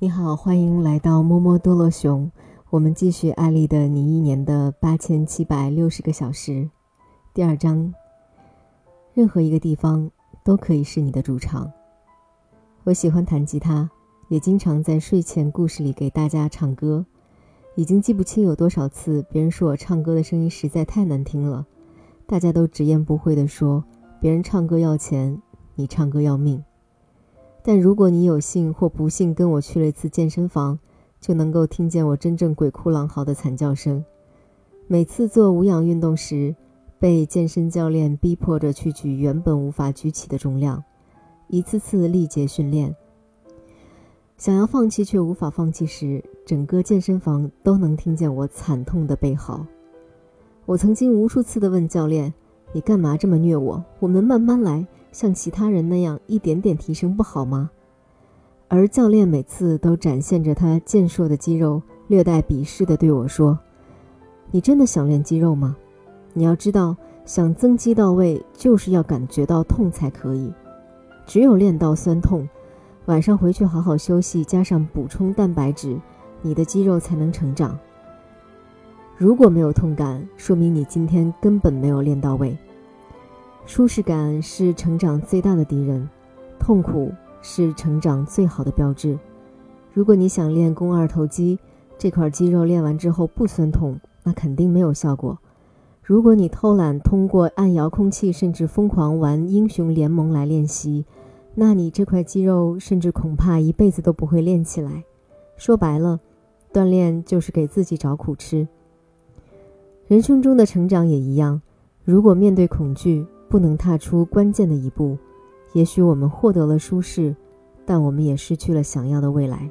你好，欢迎来到摸摸多洛熊。我们继续艾丽的《你一年的八千七百六十个小时》第二章。任何一个地方都可以是你的主场。我喜欢弹吉他，也经常在睡前故事里给大家唱歌。已经记不清有多少次，别人说我唱歌的声音实在太难听了，大家都直言不讳地说：“别人唱歌要钱，你唱歌要命。”但如果你有幸或不幸跟我去了一次健身房，就能够听见我真正鬼哭狼嚎的惨叫声。每次做无氧运动时，被健身教练逼迫着去举原本无法举起的重量，一次次力竭训练。想要放弃却无法放弃时，整个健身房都能听见我惨痛的悲嚎。我曾经无数次地问教练：“你干嘛这么虐我？我们慢慢来，像其他人那样一点点提升不好吗？”而教练每次都展现着他健硕的肌肉，略带鄙视地对我说：“你真的想练肌肉吗？你要知道，想增肌到位，就是要感觉到痛才可以。只有练到酸痛。”晚上回去好好休息，加上补充蛋白质，你的肌肉才能成长。如果没有痛感，说明你今天根本没有练到位。舒适感是成长最大的敌人，痛苦是成长最好的标志。如果你想练肱二头肌，这块肌肉练完之后不酸痛，那肯定没有效果。如果你偷懒，通过按遥控器甚至疯狂玩英雄联盟来练习。那你这块肌肉甚至恐怕一辈子都不会练起来。说白了，锻炼就是给自己找苦吃。人生中的成长也一样，如果面对恐惧不能踏出关键的一步，也许我们获得了舒适，但我们也失去了想要的未来。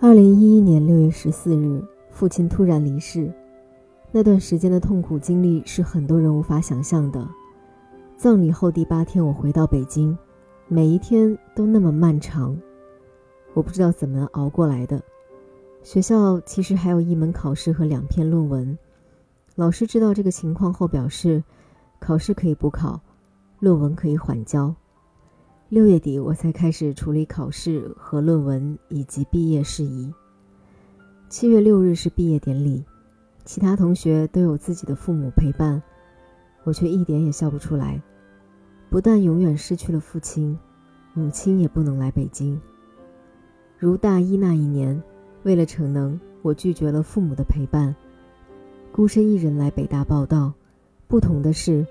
二零一一年六月十四日，父亲突然离世，那段时间的痛苦经历是很多人无法想象的。葬礼后第八天，我回到北京，每一天都那么漫长，我不知道怎么熬过来的。学校其实还有一门考试和两篇论文，老师知道这个情况后表示，考试可以补考，论文可以缓交。六月底我才开始处理考试和论文以及毕业事宜。七月六日是毕业典礼，其他同学都有自己的父母陪伴，我却一点也笑不出来。不但永远失去了父亲，母亲也不能来北京。如大一那一年，为了逞能，我拒绝了父母的陪伴，孤身一人来北大报道。不同的是，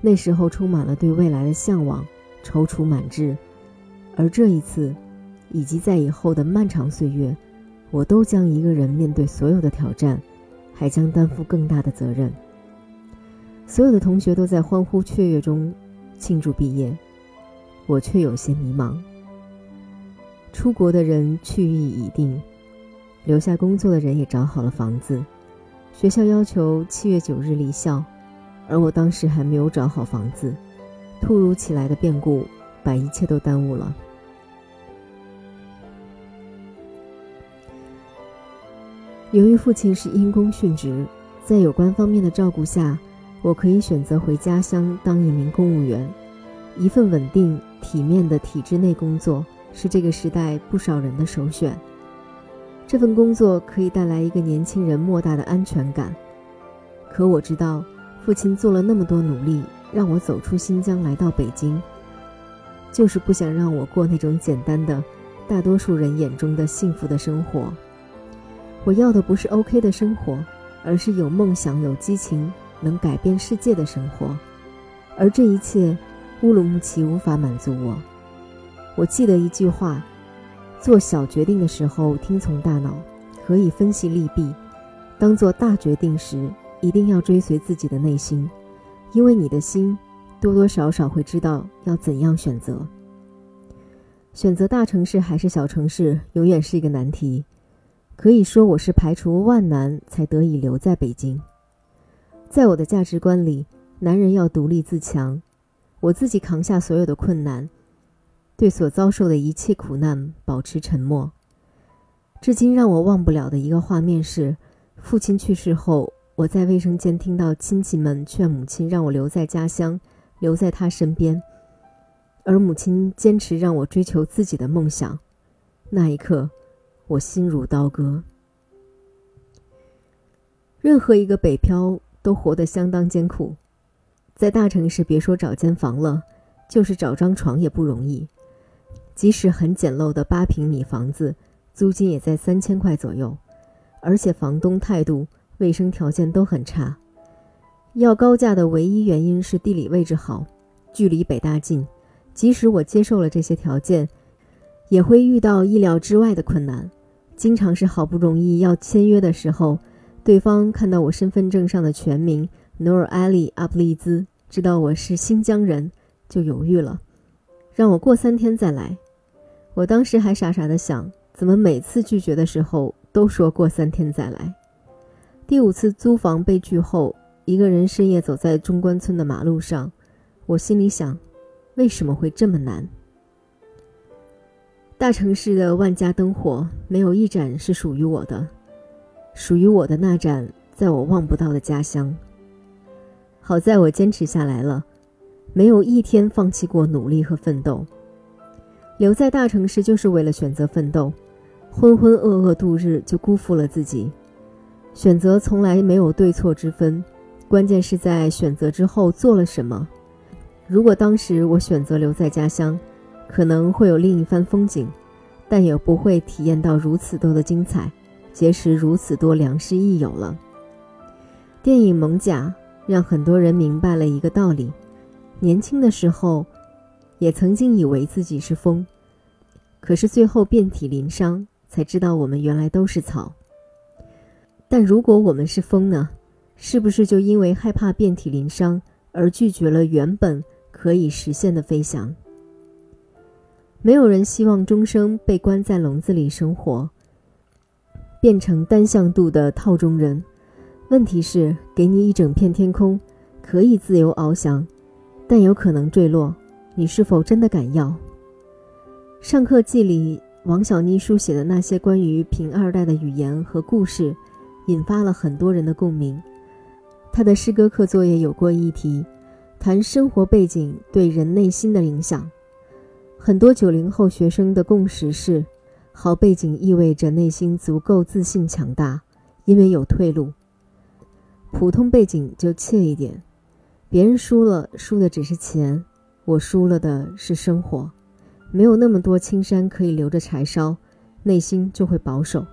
那时候充满了对未来的向往，踌躇满志。而这一次，以及在以后的漫长岁月，我都将一个人面对所有的挑战，还将担负更大的责任。所有的同学都在欢呼雀跃中。庆祝毕业，我却有些迷茫。出国的人去意已定，留下工作的人也找好了房子。学校要求七月九日离校，而我当时还没有找好房子。突如其来的变故把一切都耽误了。由于父亲是因公殉职，在有关方面的照顾下。我可以选择回家乡当一名公务员，一份稳定体面的体制内工作是这个时代不少人的首选。这份工作可以带来一个年轻人莫大的安全感。可我知道，父亲做了那么多努力，让我走出新疆来到北京，就是不想让我过那种简单的、大多数人眼中的幸福的生活。我要的不是 OK 的生活，而是有梦想、有激情。能改变世界的生活，而这一切，乌鲁木齐无法满足我。我记得一句话：做小决定的时候听从大脑，可以分析利弊；当做大决定时，一定要追随自己的内心，因为你的心多多少少会知道要怎样选择。选择大城市还是小城市，永远是一个难题。可以说，我是排除万难才得以留在北京。在我的价值观里，男人要独立自强。我自己扛下所有的困难，对所遭受的一切苦难保持沉默。至今让我忘不了的一个画面是，父亲去世后，我在卫生间听到亲戚们劝母亲让我留在家乡，留在他身边，而母亲坚持让我追求自己的梦想。那一刻，我心如刀割。任何一个北漂都活得相当艰苦，在大城市，别说找间房了，就是找张床也不容易。即使很简陋的八平米房子，租金也在三千块左右，而且房东态度、卫生条件都很差。要高价的唯一原因是地理位置好，距离北大近。即使我接受了这些条件，也会遇到意料之外的困难。经常是好不容易要签约的时候。对方看到我身份证上的全名努尔艾利阿布利兹，知道我是新疆人，就犹豫了，让我过三天再来。我当时还傻傻的想，怎么每次拒绝的时候都说过三天再来？第五次租房被拒后，一个人深夜走在中关村的马路上，我心里想，为什么会这么难？大城市的万家灯火，没有一盏是属于我的。属于我的那盏，在我望不到的家乡。好在我坚持下来了，没有一天放弃过努力和奋斗。留在大城市就是为了选择奋斗，浑浑噩噩度日就辜负了自己。选择从来没有对错之分，关键是在选择之后做了什么。如果当时我选择留在家乡，可能会有另一番风景，但也不会体验到如此多的精彩。结识如此多良师益友了。电影《蒙甲》让很多人明白了一个道理：年轻的时候，也曾经以为自己是风，可是最后遍体鳞伤，才知道我们原来都是草。但如果我们是风呢？是不是就因为害怕遍体鳞伤，而拒绝了原本可以实现的飞翔？没有人希望终生被关在笼子里生活。变成单向度的套中人，问题是给你一整片天空，可以自由翱翔，但有可能坠落。你是否真的敢要？上课记里，王小妮书写的那些关于贫二代的语言和故事，引发了很多人的共鸣。他的诗歌课作业有过一题，谈生活背景对人内心的影响。很多九零后学生的共识是。好背景意味着内心足够自信强大，因为有退路。普通背景就怯一点，别人输了，输的只是钱，我输了的是生活。没有那么多青山可以留着柴烧，内心就会保守。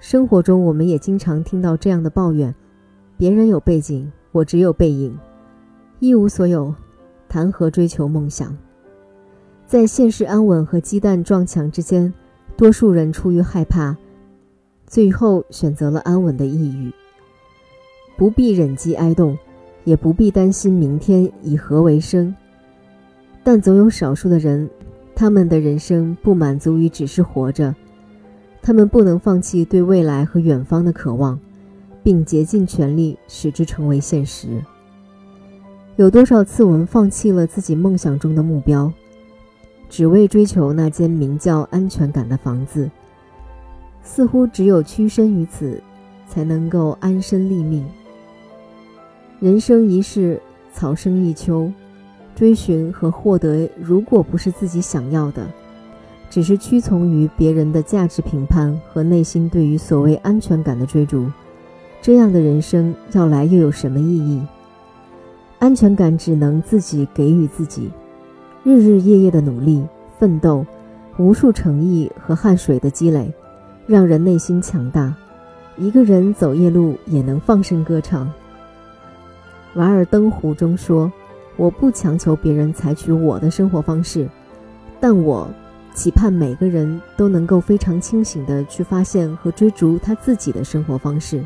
生活中，我们也经常听到这样的抱怨：别人有背景，我只有背影，一无所有，谈何追求梦想？在现实安稳和鸡蛋撞墙之间。多数人出于害怕，最后选择了安稳的抑郁。不必忍饥挨冻，也不必担心明天以何为生。但总有少数的人，他们的人生不满足于只是活着，他们不能放弃对未来和远方的渴望，并竭尽全力使之成为现实。有多少次我们放弃了自己梦想中的目标？只为追求那间名叫安全感的房子，似乎只有屈身于此，才能够安身立命。人生一世，草生一秋，追寻和获得，如果不是自己想要的，只是屈从于别人的价值评判和内心对于所谓安全感的追逐，这样的人生要来又有什么意义？安全感只能自己给予自己。日日夜夜的努力奋斗，无数诚意和汗水的积累，让人内心强大。一个人走夜路也能放声歌唱。《瓦尔登湖》中说：“我不强求别人采取我的生活方式，但我期盼每个人都能够非常清醒地去发现和追逐他自己的生活方式，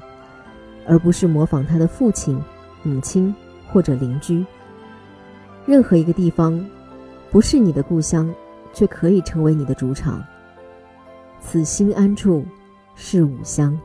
而不是模仿他的父亲、母亲或者邻居。任何一个地方。”不是你的故乡，却可以成为你的主场。此心安处是吾乡。